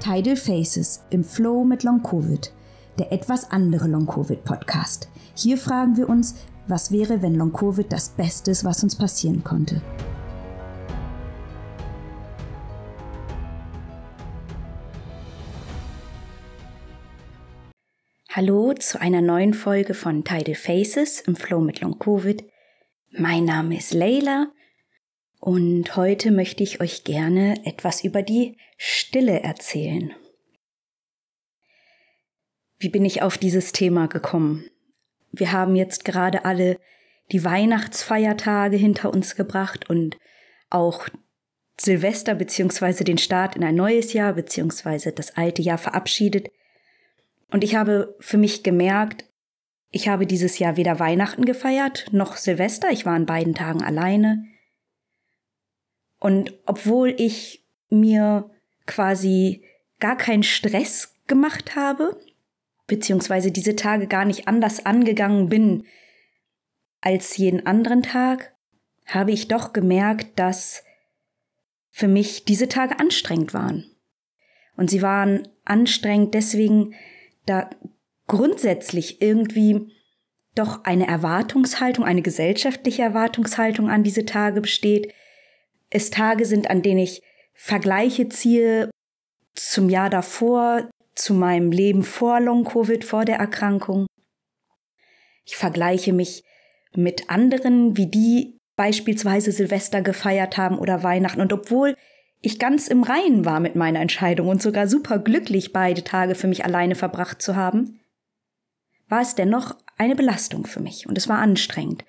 Tidal Faces im Flow mit Long Covid, der etwas andere Long Covid Podcast. Hier fragen wir uns, was wäre, wenn Long Covid das Beste ist, was uns passieren konnte. Hallo zu einer neuen Folge von Tidal Faces im Flow mit Long Covid. Mein Name ist Leila und heute möchte ich euch gerne etwas über die Stille erzählen. Wie bin ich auf dieses Thema gekommen? Wir haben jetzt gerade alle die Weihnachtsfeiertage hinter uns gebracht und auch Silvester beziehungsweise den Start in ein neues Jahr beziehungsweise das alte Jahr verabschiedet. Und ich habe für mich gemerkt, ich habe dieses Jahr weder Weihnachten gefeiert noch Silvester. Ich war an beiden Tagen alleine. Und obwohl ich mir quasi gar keinen Stress gemacht habe, beziehungsweise diese Tage gar nicht anders angegangen bin als jeden anderen Tag, habe ich doch gemerkt, dass für mich diese Tage anstrengend waren. Und sie waren anstrengend deswegen, da grundsätzlich irgendwie doch eine Erwartungshaltung, eine gesellschaftliche Erwartungshaltung an diese Tage besteht, es Tage sind, an denen ich Vergleiche ziehe zum Jahr davor, zu meinem Leben vor Long-Covid, vor der Erkrankung. Ich vergleiche mich mit anderen, wie die beispielsweise Silvester gefeiert haben oder Weihnachten. Und obwohl ich ganz im Reinen war mit meiner Entscheidung und sogar super glücklich, beide Tage für mich alleine verbracht zu haben, war es dennoch eine Belastung für mich und es war anstrengend.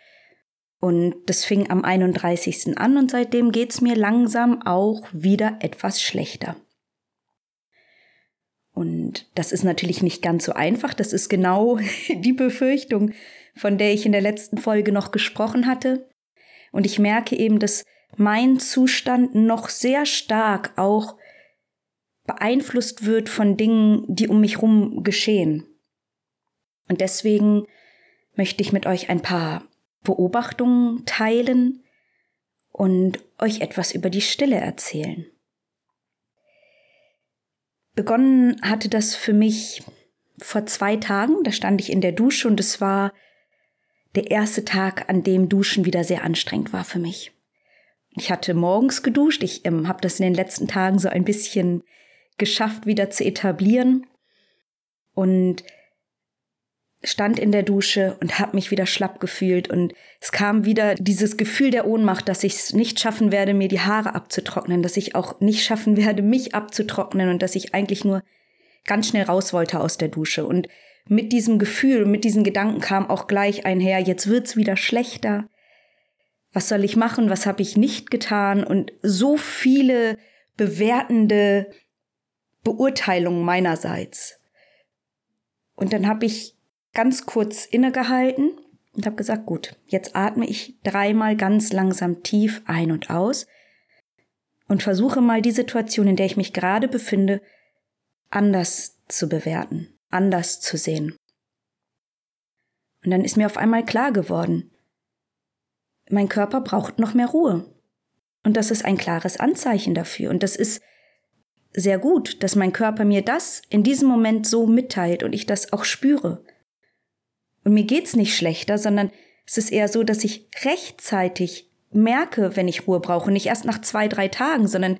Und das fing am 31. an und seitdem geht's mir langsam auch wieder etwas schlechter. Und das ist natürlich nicht ganz so einfach. Das ist genau die Befürchtung, von der ich in der letzten Folge noch gesprochen hatte. Und ich merke eben, dass mein Zustand noch sehr stark auch beeinflusst wird von Dingen, die um mich herum geschehen. Und deswegen möchte ich mit euch ein paar Beobachtungen teilen und euch etwas über die Stille erzählen. Begonnen hatte das für mich vor zwei Tagen, da stand ich in der Dusche und es war der erste Tag, an dem Duschen wieder sehr anstrengend war für mich. Ich hatte morgens geduscht, ich ähm, habe das in den letzten Tagen so ein bisschen geschafft, wieder zu etablieren. Und stand in der Dusche und habe mich wieder schlapp gefühlt und es kam wieder dieses Gefühl der Ohnmacht, dass ich es nicht schaffen werde, mir die Haare abzutrocknen, dass ich auch nicht schaffen werde, mich abzutrocknen und dass ich eigentlich nur ganz schnell raus wollte aus der Dusche und mit diesem Gefühl mit diesen Gedanken kam auch gleich einher, jetzt wird's wieder schlechter. Was soll ich machen? Was habe ich nicht getan? Und so viele bewertende Beurteilungen meinerseits. Und dann habe ich ganz kurz innegehalten und habe gesagt, gut, jetzt atme ich dreimal ganz langsam tief ein und aus und versuche mal die Situation, in der ich mich gerade befinde, anders zu bewerten, anders zu sehen. Und dann ist mir auf einmal klar geworden, mein Körper braucht noch mehr Ruhe. Und das ist ein klares Anzeichen dafür. Und das ist sehr gut, dass mein Körper mir das in diesem Moment so mitteilt und ich das auch spüre. Und mir geht's nicht schlechter, sondern es ist eher so, dass ich rechtzeitig merke, wenn ich Ruhe brauche, nicht erst nach zwei, drei Tagen, sondern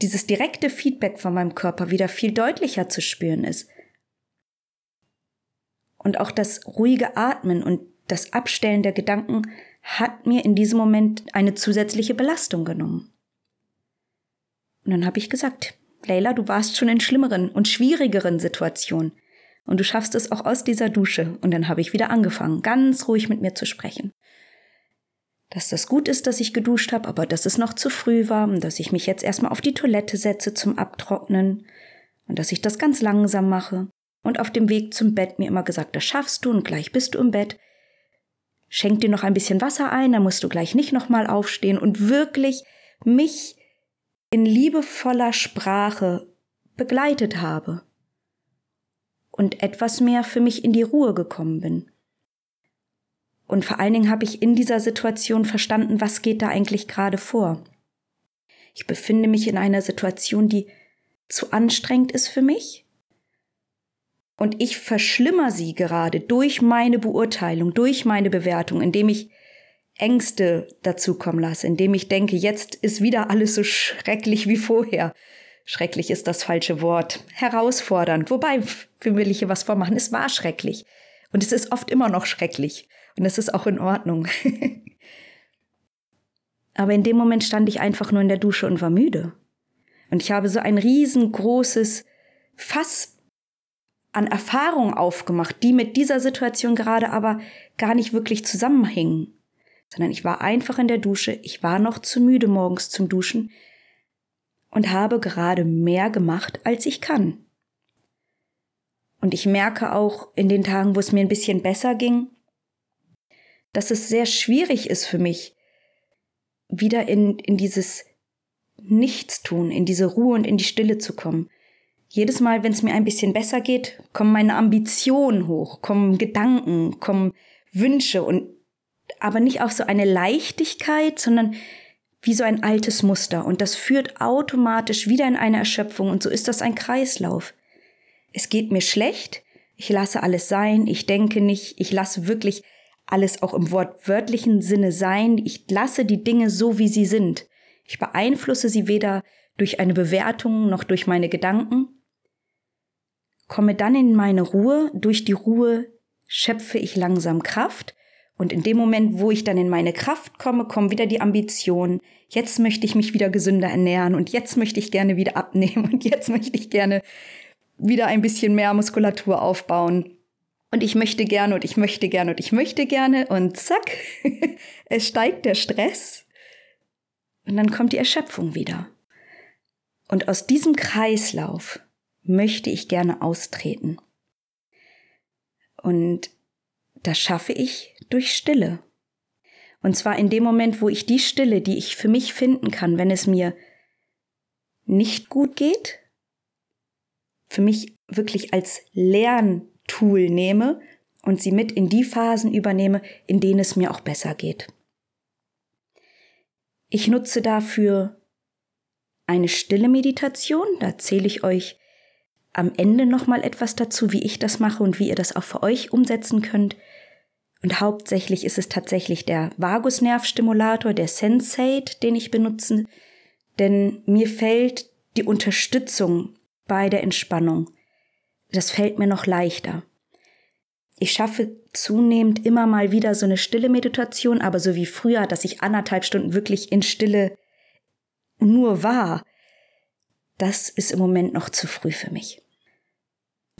dieses direkte Feedback von meinem Körper wieder viel deutlicher zu spüren ist. Und auch das ruhige Atmen und das Abstellen der Gedanken hat mir in diesem Moment eine zusätzliche Belastung genommen. Und dann habe ich gesagt, Leila, du warst schon in schlimmeren und schwierigeren Situationen. Und du schaffst es auch aus dieser Dusche. Und dann habe ich wieder angefangen, ganz ruhig mit mir zu sprechen. Dass das gut ist, dass ich geduscht habe, aber dass es noch zu früh war und dass ich mich jetzt erstmal auf die Toilette setze zum Abtrocknen und dass ich das ganz langsam mache. Und auf dem Weg zum Bett mir immer gesagt, das schaffst du und gleich bist du im Bett. Schenk dir noch ein bisschen Wasser ein, dann musst du gleich nicht nochmal aufstehen und wirklich mich in liebevoller Sprache begleitet habe und etwas mehr für mich in die Ruhe gekommen bin. Und vor allen Dingen habe ich in dieser Situation verstanden, was geht da eigentlich gerade vor. Ich befinde mich in einer Situation, die zu anstrengend ist für mich. Und ich verschlimmer sie gerade durch meine Beurteilung, durch meine Bewertung, indem ich Ängste dazukommen lasse, indem ich denke, jetzt ist wieder alles so schrecklich wie vorher. Schrecklich ist das falsche Wort. Herausfordernd. Wobei, will ich hier was vormachen? Es war schrecklich. Und es ist oft immer noch schrecklich. Und es ist auch in Ordnung. Aber in dem Moment stand ich einfach nur in der Dusche und war müde. Und ich habe so ein riesengroßes Fass an Erfahrung aufgemacht, die mit dieser Situation gerade aber gar nicht wirklich zusammenhingen. Sondern ich war einfach in der Dusche, ich war noch zu müde morgens zum Duschen und habe gerade mehr gemacht, als ich kann. Und ich merke auch in den Tagen, wo es mir ein bisschen besser ging, dass es sehr schwierig ist für mich, wieder in, in dieses Nichtstun, in diese Ruhe und in die Stille zu kommen. Jedes Mal, wenn es mir ein bisschen besser geht, kommen meine Ambitionen hoch, kommen Gedanken, kommen Wünsche und aber nicht auf so eine Leichtigkeit, sondern wie so ein altes Muster. Und das führt automatisch wieder in eine Erschöpfung. Und so ist das ein Kreislauf. Es geht mir schlecht, ich lasse alles sein, ich denke nicht, ich lasse wirklich alles auch im wortwörtlichen Sinne sein, ich lasse die Dinge so, wie sie sind. Ich beeinflusse sie weder durch eine Bewertung noch durch meine Gedanken, komme dann in meine Ruhe, durch die Ruhe schöpfe ich langsam Kraft und in dem Moment, wo ich dann in meine Kraft komme, kommen wieder die Ambitionen. Jetzt möchte ich mich wieder gesünder ernähren und jetzt möchte ich gerne wieder abnehmen und jetzt möchte ich gerne wieder ein bisschen mehr Muskulatur aufbauen. Und ich möchte gerne und ich möchte gerne und ich möchte gerne und zack, es steigt der Stress und dann kommt die Erschöpfung wieder. Und aus diesem Kreislauf möchte ich gerne austreten. Und das schaffe ich durch Stille. Und zwar in dem Moment, wo ich die Stille, die ich für mich finden kann, wenn es mir nicht gut geht, für mich wirklich als Lerntool nehme und sie mit in die Phasen übernehme, in denen es mir auch besser geht. Ich nutze dafür eine stille Meditation, da erzähle ich euch am Ende nochmal etwas dazu, wie ich das mache und wie ihr das auch für euch umsetzen könnt. Und hauptsächlich ist es tatsächlich der Vagusnervstimulator, der Sensate, den ich benutze, denn mir fällt die Unterstützung bei der Entspannung. Das fällt mir noch leichter. Ich schaffe zunehmend immer mal wieder so eine stille Meditation, aber so wie früher, dass ich anderthalb Stunden wirklich in Stille nur war, das ist im Moment noch zu früh für mich.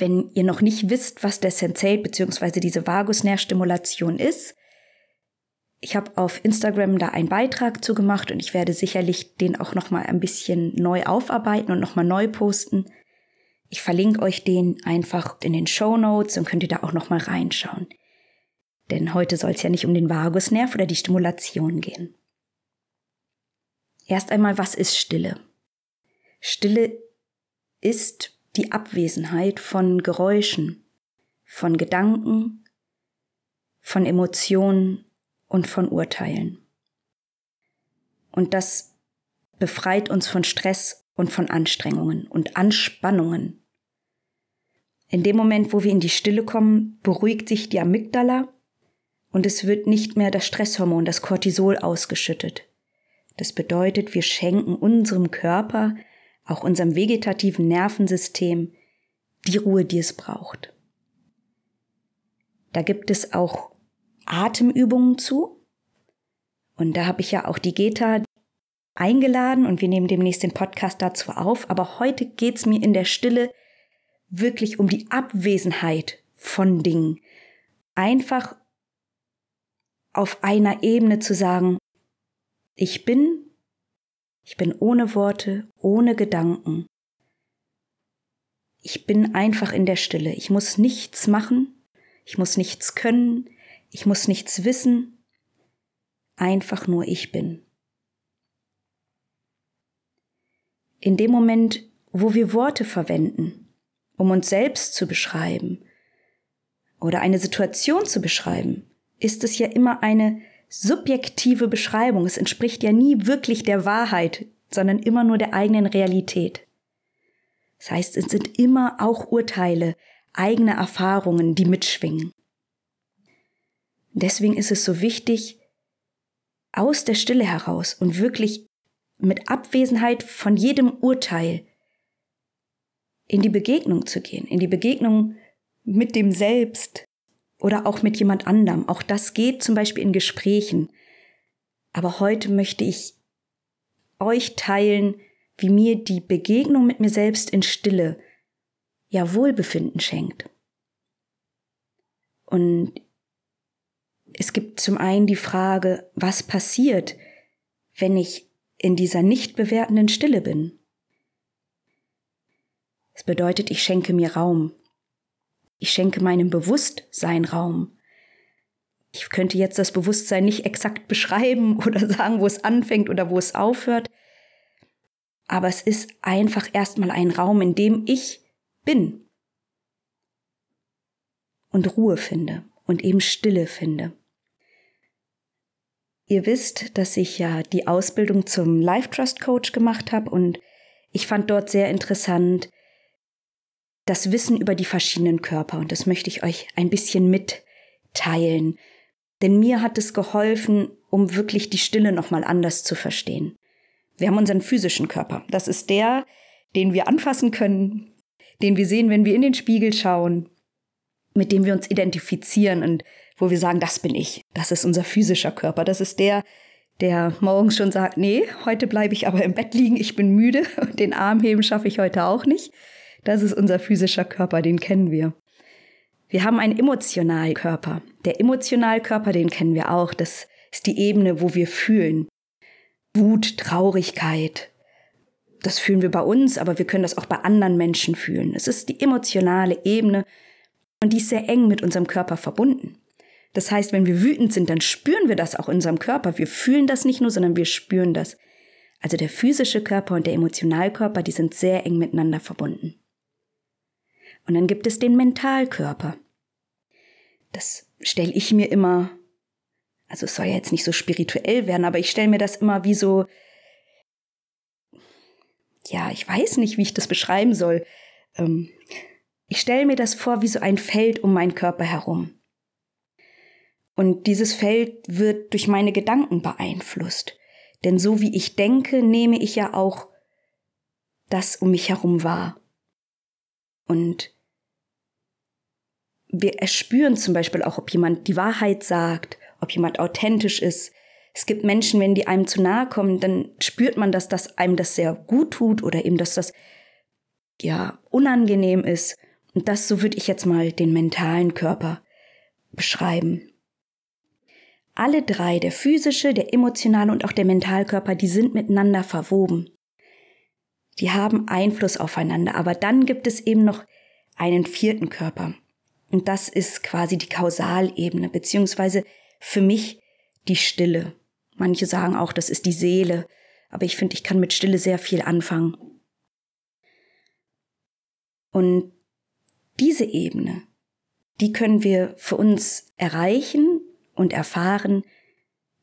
Wenn ihr noch nicht wisst, was der Sensate bzw. diese Vagusnervstimulation ist, ich habe auf Instagram da einen Beitrag zu gemacht und ich werde sicherlich den auch noch mal ein bisschen neu aufarbeiten und noch mal neu posten. Ich verlinke euch den einfach in den Show Notes und könnt ihr da auch noch mal reinschauen. Denn heute soll es ja nicht um den Vagusnerv oder die Stimulation gehen. Erst einmal, was ist Stille? Stille ist die Abwesenheit von Geräuschen, von Gedanken, von Emotionen und von Urteilen. Und das befreit uns von Stress und von Anstrengungen und Anspannungen in dem Moment, wo wir in die Stille kommen, beruhigt sich die Amygdala und es wird nicht mehr das Stresshormon, das Cortisol ausgeschüttet. Das bedeutet, wir schenken unserem Körper, auch unserem vegetativen Nervensystem, die Ruhe, die es braucht. Da gibt es auch Atemübungen zu. Und da habe ich ja auch die Geta eingeladen und wir nehmen demnächst den Podcast dazu auf. Aber heute geht es mir in der Stille wirklich um die Abwesenheit von Dingen. Einfach auf einer Ebene zu sagen, ich bin, ich bin ohne Worte, ohne Gedanken. Ich bin einfach in der Stille. Ich muss nichts machen, ich muss nichts können, ich muss nichts wissen, einfach nur ich bin. In dem Moment, wo wir Worte verwenden, um uns selbst zu beschreiben oder eine Situation zu beschreiben, ist es ja immer eine subjektive Beschreibung. Es entspricht ja nie wirklich der Wahrheit, sondern immer nur der eigenen Realität. Das heißt, es sind immer auch Urteile, eigene Erfahrungen, die mitschwingen. Deswegen ist es so wichtig, aus der Stille heraus und wirklich mit Abwesenheit von jedem Urteil in die Begegnung zu gehen, in die Begegnung mit dem Selbst oder auch mit jemand anderem. Auch das geht zum Beispiel in Gesprächen. Aber heute möchte ich euch teilen, wie mir die Begegnung mit mir selbst in Stille ja Wohlbefinden schenkt. Und es gibt zum einen die Frage, was passiert, wenn ich in dieser nicht bewertenden Stille bin? Es bedeutet, ich schenke mir Raum. Ich schenke meinem Bewusstsein Raum. Ich könnte jetzt das Bewusstsein nicht exakt beschreiben oder sagen, wo es anfängt oder wo es aufhört. Aber es ist einfach erstmal ein Raum, in dem ich bin und Ruhe finde und eben Stille finde. Ihr wisst, dass ich ja die Ausbildung zum Life Trust Coach gemacht habe und ich fand dort sehr interessant das Wissen über die verschiedenen Körper und das möchte ich euch ein bisschen mitteilen. Denn mir hat es geholfen, um wirklich die Stille nochmal anders zu verstehen. Wir haben unseren physischen Körper. Das ist der, den wir anfassen können, den wir sehen, wenn wir in den Spiegel schauen, mit dem wir uns identifizieren und wo wir sagen, das bin ich, das ist unser physischer Körper, das ist der, der morgens schon sagt, nee, heute bleibe ich aber im Bett liegen, ich bin müde und den Arm heben schaffe ich heute auch nicht. Das ist unser physischer Körper, den kennen wir. Wir haben einen Emotionalkörper. Der Emotionalkörper, den kennen wir auch. Das ist die Ebene, wo wir fühlen. Wut, Traurigkeit. Das fühlen wir bei uns, aber wir können das auch bei anderen Menschen fühlen. Es ist die emotionale Ebene und die ist sehr eng mit unserem Körper verbunden. Das heißt, wenn wir wütend sind, dann spüren wir das auch in unserem Körper. Wir fühlen das nicht nur, sondern wir spüren das. Also der physische Körper und der Emotionalkörper, die sind sehr eng miteinander verbunden. Und dann gibt es den Mentalkörper. Das stelle ich mir immer, also es soll ja jetzt nicht so spirituell werden, aber ich stelle mir das immer wie so, ja, ich weiß nicht, wie ich das beschreiben soll. Ähm, ich stelle mir das vor wie so ein Feld um meinen Körper herum. Und dieses Feld wird durch meine Gedanken beeinflusst. Denn so wie ich denke, nehme ich ja auch das um mich herum wahr. Und wir erspüren zum Beispiel auch, ob jemand die Wahrheit sagt, ob jemand authentisch ist. Es gibt Menschen, wenn die einem zu nahe kommen, dann spürt man, dass das einem das sehr gut tut oder eben, dass das ja unangenehm ist. Und das, so würde ich jetzt mal den mentalen Körper beschreiben. Alle drei, der physische, der emotionale und auch der Mentalkörper, die sind miteinander verwoben die haben Einfluss aufeinander. Aber dann gibt es eben noch einen vierten Körper. Und das ist quasi die Kausalebene, beziehungsweise für mich die Stille. Manche sagen auch, das ist die Seele, aber ich finde, ich kann mit Stille sehr viel anfangen. Und diese Ebene, die können wir für uns erreichen und erfahren,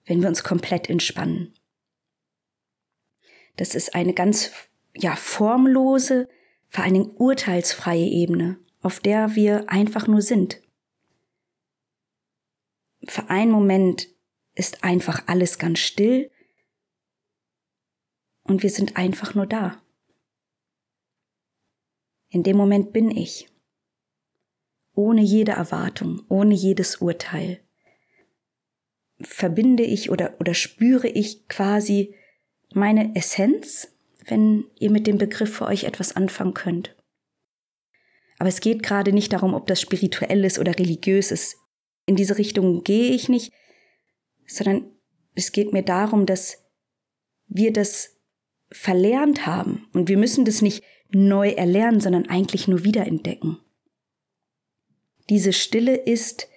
wenn wir uns komplett entspannen. Das ist eine ganz ja, formlose, vor allen Dingen urteilsfreie Ebene, auf der wir einfach nur sind. Für einen Moment ist einfach alles ganz still und wir sind einfach nur da. In dem Moment bin ich, ohne jede Erwartung, ohne jedes Urteil. Verbinde ich oder, oder spüre ich quasi meine Essenz wenn ihr mit dem Begriff für euch etwas anfangen könnt. Aber es geht gerade nicht darum, ob das spirituell ist oder religiös ist. In diese Richtung gehe ich nicht, sondern es geht mir darum, dass wir das verlernt haben und wir müssen das nicht neu erlernen, sondern eigentlich nur wiederentdecken. Diese Stille ist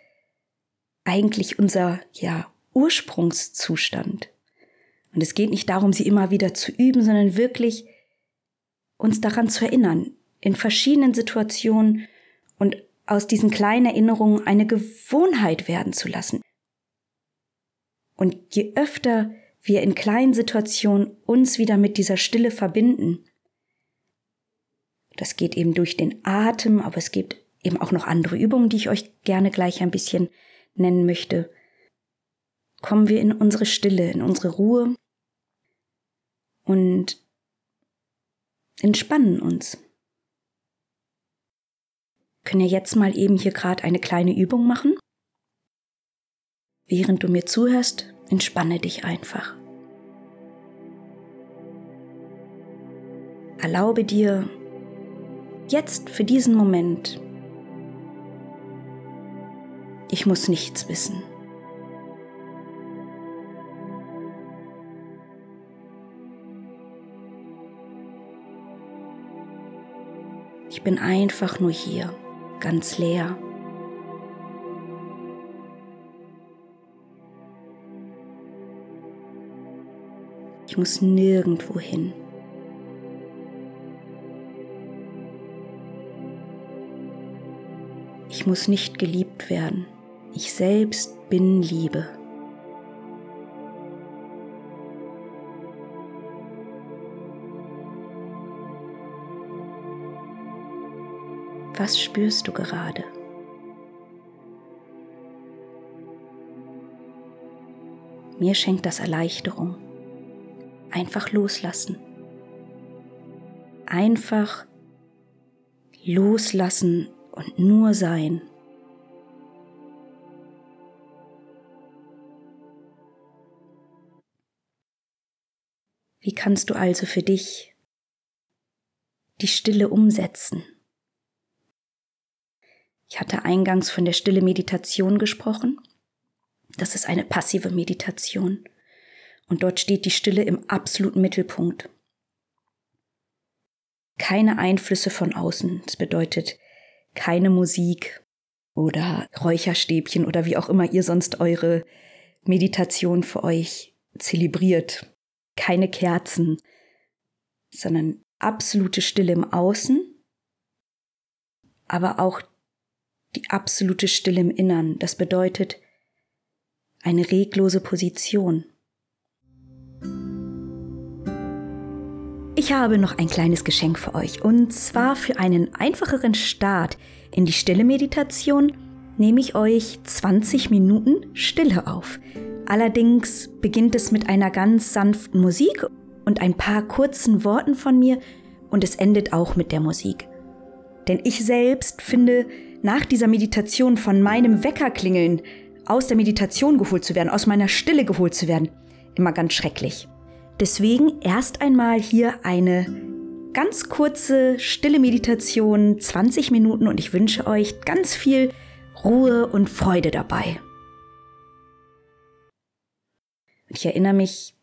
eigentlich unser ja, Ursprungszustand. Und es geht nicht darum, sie immer wieder zu üben, sondern wirklich uns daran zu erinnern, in verschiedenen Situationen und aus diesen kleinen Erinnerungen eine Gewohnheit werden zu lassen. Und je öfter wir in kleinen Situationen uns wieder mit dieser Stille verbinden, Das geht eben durch den Atem, aber es gibt eben auch noch andere Übungen, die ich euch gerne gleich ein bisschen nennen möchte. Kommen wir in unsere Stille, in unsere Ruhe und entspannen uns. Können wir jetzt mal eben hier gerade eine kleine Übung machen? Während du mir zuhörst, entspanne dich einfach. Erlaube dir jetzt für diesen Moment, ich muss nichts wissen. Ich bin einfach nur hier, ganz leer. Ich muss nirgendwo hin. Ich muss nicht geliebt werden. Ich selbst bin Liebe. Was spürst du gerade? Mir schenkt das Erleichterung. Einfach loslassen. Einfach loslassen und nur sein. Wie kannst du also für dich die Stille umsetzen? Ich hatte eingangs von der stille Meditation gesprochen. Das ist eine passive Meditation. Und dort steht die Stille im absoluten Mittelpunkt. Keine Einflüsse von außen. Das bedeutet keine Musik oder Räucherstäbchen oder wie auch immer ihr sonst eure Meditation für euch zelebriert. Keine Kerzen, sondern absolute Stille im Außen, aber auch die absolute Stille im Innern. Das bedeutet eine reglose Position. Ich habe noch ein kleines Geschenk für euch und zwar für einen einfacheren Start in die stille Meditation nehme ich euch 20 Minuten Stille auf. Allerdings beginnt es mit einer ganz sanften Musik und ein paar kurzen Worten von mir und es endet auch mit der Musik. Denn ich selbst finde, nach dieser Meditation von meinem Weckerklingeln aus der Meditation geholt zu werden, aus meiner Stille geholt zu werden, immer ganz schrecklich. Deswegen erst einmal hier eine ganz kurze stille Meditation, 20 Minuten und ich wünsche euch ganz viel Ruhe und Freude dabei. Ich erinnere mich,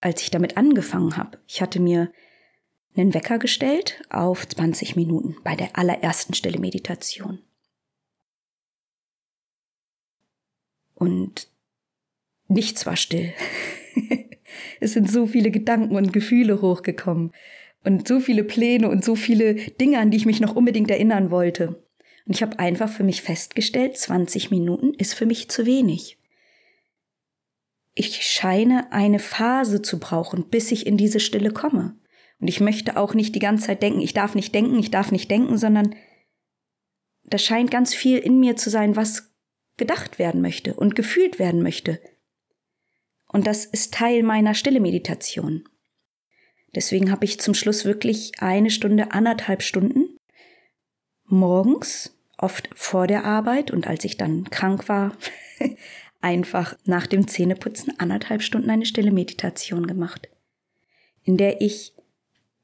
als ich damit angefangen habe, ich hatte mir einen Wecker gestellt auf 20 Minuten bei der allerersten Stille Meditation. Und nichts war still. es sind so viele Gedanken und Gefühle hochgekommen und so viele Pläne und so viele Dinge, an die ich mich noch unbedingt erinnern wollte. Und ich habe einfach für mich festgestellt, 20 Minuten ist für mich zu wenig. Ich scheine eine Phase zu brauchen, bis ich in diese Stille komme. Und ich möchte auch nicht die ganze Zeit denken, ich darf nicht denken, ich darf nicht denken, sondern da scheint ganz viel in mir zu sein, was gedacht werden möchte und gefühlt werden möchte. Und das ist Teil meiner stille Meditation. Deswegen habe ich zum Schluss wirklich eine Stunde, anderthalb Stunden morgens, oft vor der Arbeit und als ich dann krank war, einfach nach dem Zähneputzen anderthalb Stunden eine stille Meditation gemacht, in der ich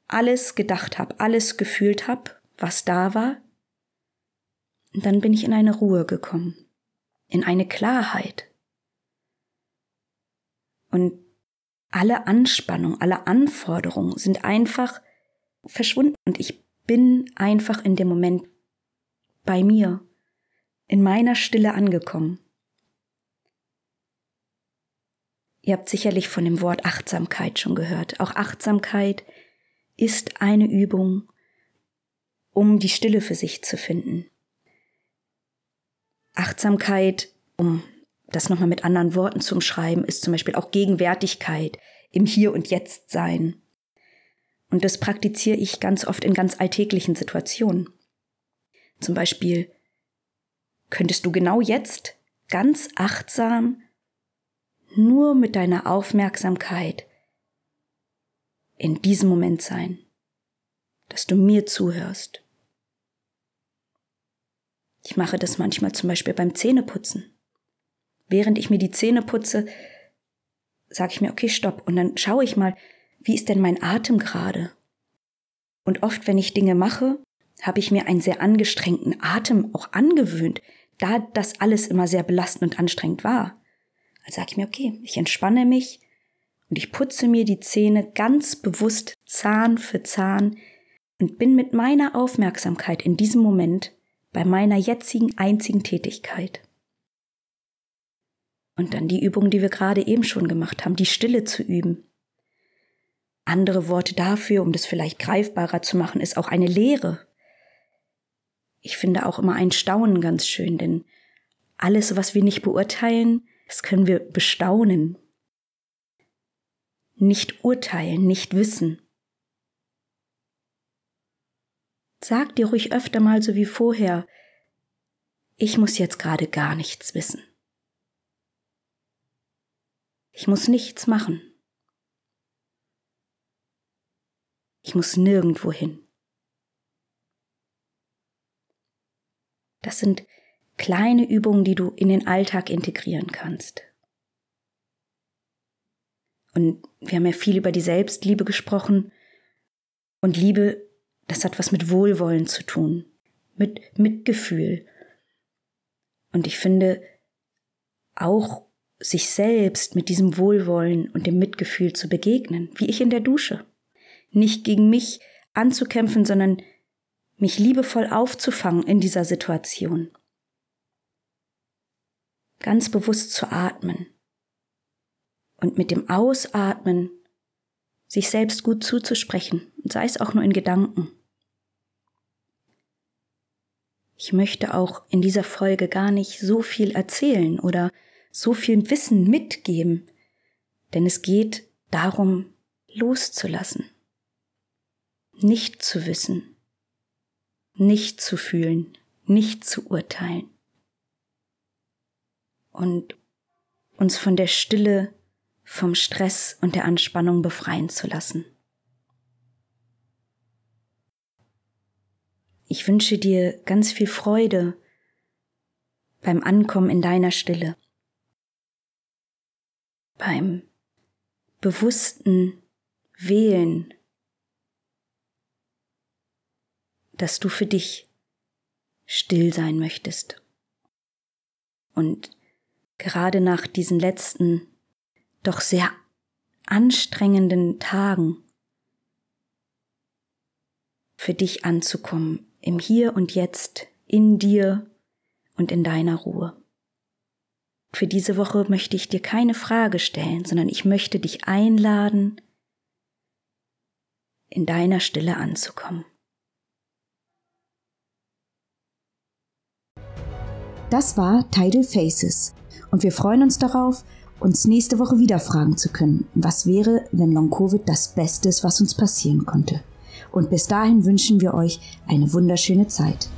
alles gedacht habe, alles gefühlt habe, was da war. Und dann bin ich in eine Ruhe gekommen in eine Klarheit. Und alle Anspannung, alle Anforderungen sind einfach verschwunden und ich bin einfach in dem Moment bei mir, in meiner Stille angekommen. Ihr habt sicherlich von dem Wort Achtsamkeit schon gehört. Auch Achtsamkeit ist eine Übung, um die Stille für sich zu finden. Achtsamkeit, um das nochmal mit anderen Worten zu umschreiben, ist zum Beispiel auch Gegenwärtigkeit im Hier und Jetzt sein. Und das praktiziere ich ganz oft in ganz alltäglichen Situationen. Zum Beispiel könntest du genau jetzt ganz achtsam nur mit deiner Aufmerksamkeit in diesem Moment sein, dass du mir zuhörst. Ich mache das manchmal zum Beispiel beim Zähneputzen. Während ich mir die Zähne putze, sage ich mir, okay, stopp. Und dann schaue ich mal, wie ist denn mein Atem gerade? Und oft, wenn ich Dinge mache, habe ich mir einen sehr angestrengten Atem auch angewöhnt, da das alles immer sehr belastend und anstrengend war. Also sage ich mir, okay, ich entspanne mich und ich putze mir die Zähne ganz bewusst Zahn für Zahn und bin mit meiner Aufmerksamkeit in diesem Moment bei meiner jetzigen einzigen Tätigkeit. Und dann die Übung, die wir gerade eben schon gemacht haben, die Stille zu üben. Andere Worte dafür, um das vielleicht greifbarer zu machen, ist auch eine Lehre. Ich finde auch immer ein Staunen ganz schön, denn alles, was wir nicht beurteilen, das können wir bestaunen. Nicht urteilen, nicht wissen. Sag dir ruhig öfter mal so wie vorher, ich muss jetzt gerade gar nichts wissen. Ich muss nichts machen. Ich muss nirgendwo hin. Das sind kleine Übungen, die du in den Alltag integrieren kannst. Und wir haben ja viel über die Selbstliebe gesprochen. Und Liebe, das hat was mit Wohlwollen zu tun, mit Mitgefühl. Und ich finde, auch sich selbst mit diesem Wohlwollen und dem Mitgefühl zu begegnen, wie ich in der Dusche. Nicht gegen mich anzukämpfen, sondern mich liebevoll aufzufangen in dieser Situation. Ganz bewusst zu atmen und mit dem Ausatmen sich selbst gut zuzusprechen, sei es auch nur in Gedanken. Ich möchte auch in dieser Folge gar nicht so viel erzählen oder so viel Wissen mitgeben, denn es geht darum, loszulassen, nicht zu wissen, nicht zu fühlen, nicht zu urteilen und uns von der Stille, vom Stress und der Anspannung befreien zu lassen. Ich wünsche dir ganz viel Freude beim Ankommen in deiner Stille beim bewussten Wählen, dass du für dich still sein möchtest. Und gerade nach diesen letzten, doch sehr anstrengenden Tagen für dich anzukommen, im Hier und Jetzt, in dir und in deiner Ruhe. Für diese Woche möchte ich dir keine Frage stellen, sondern ich möchte dich einladen, in deiner Stille anzukommen. Das war Tidal Faces und wir freuen uns darauf, uns nächste Woche wieder fragen zu können, was wäre, wenn Long Covid das Beste ist, was uns passieren konnte. Und bis dahin wünschen wir euch eine wunderschöne Zeit.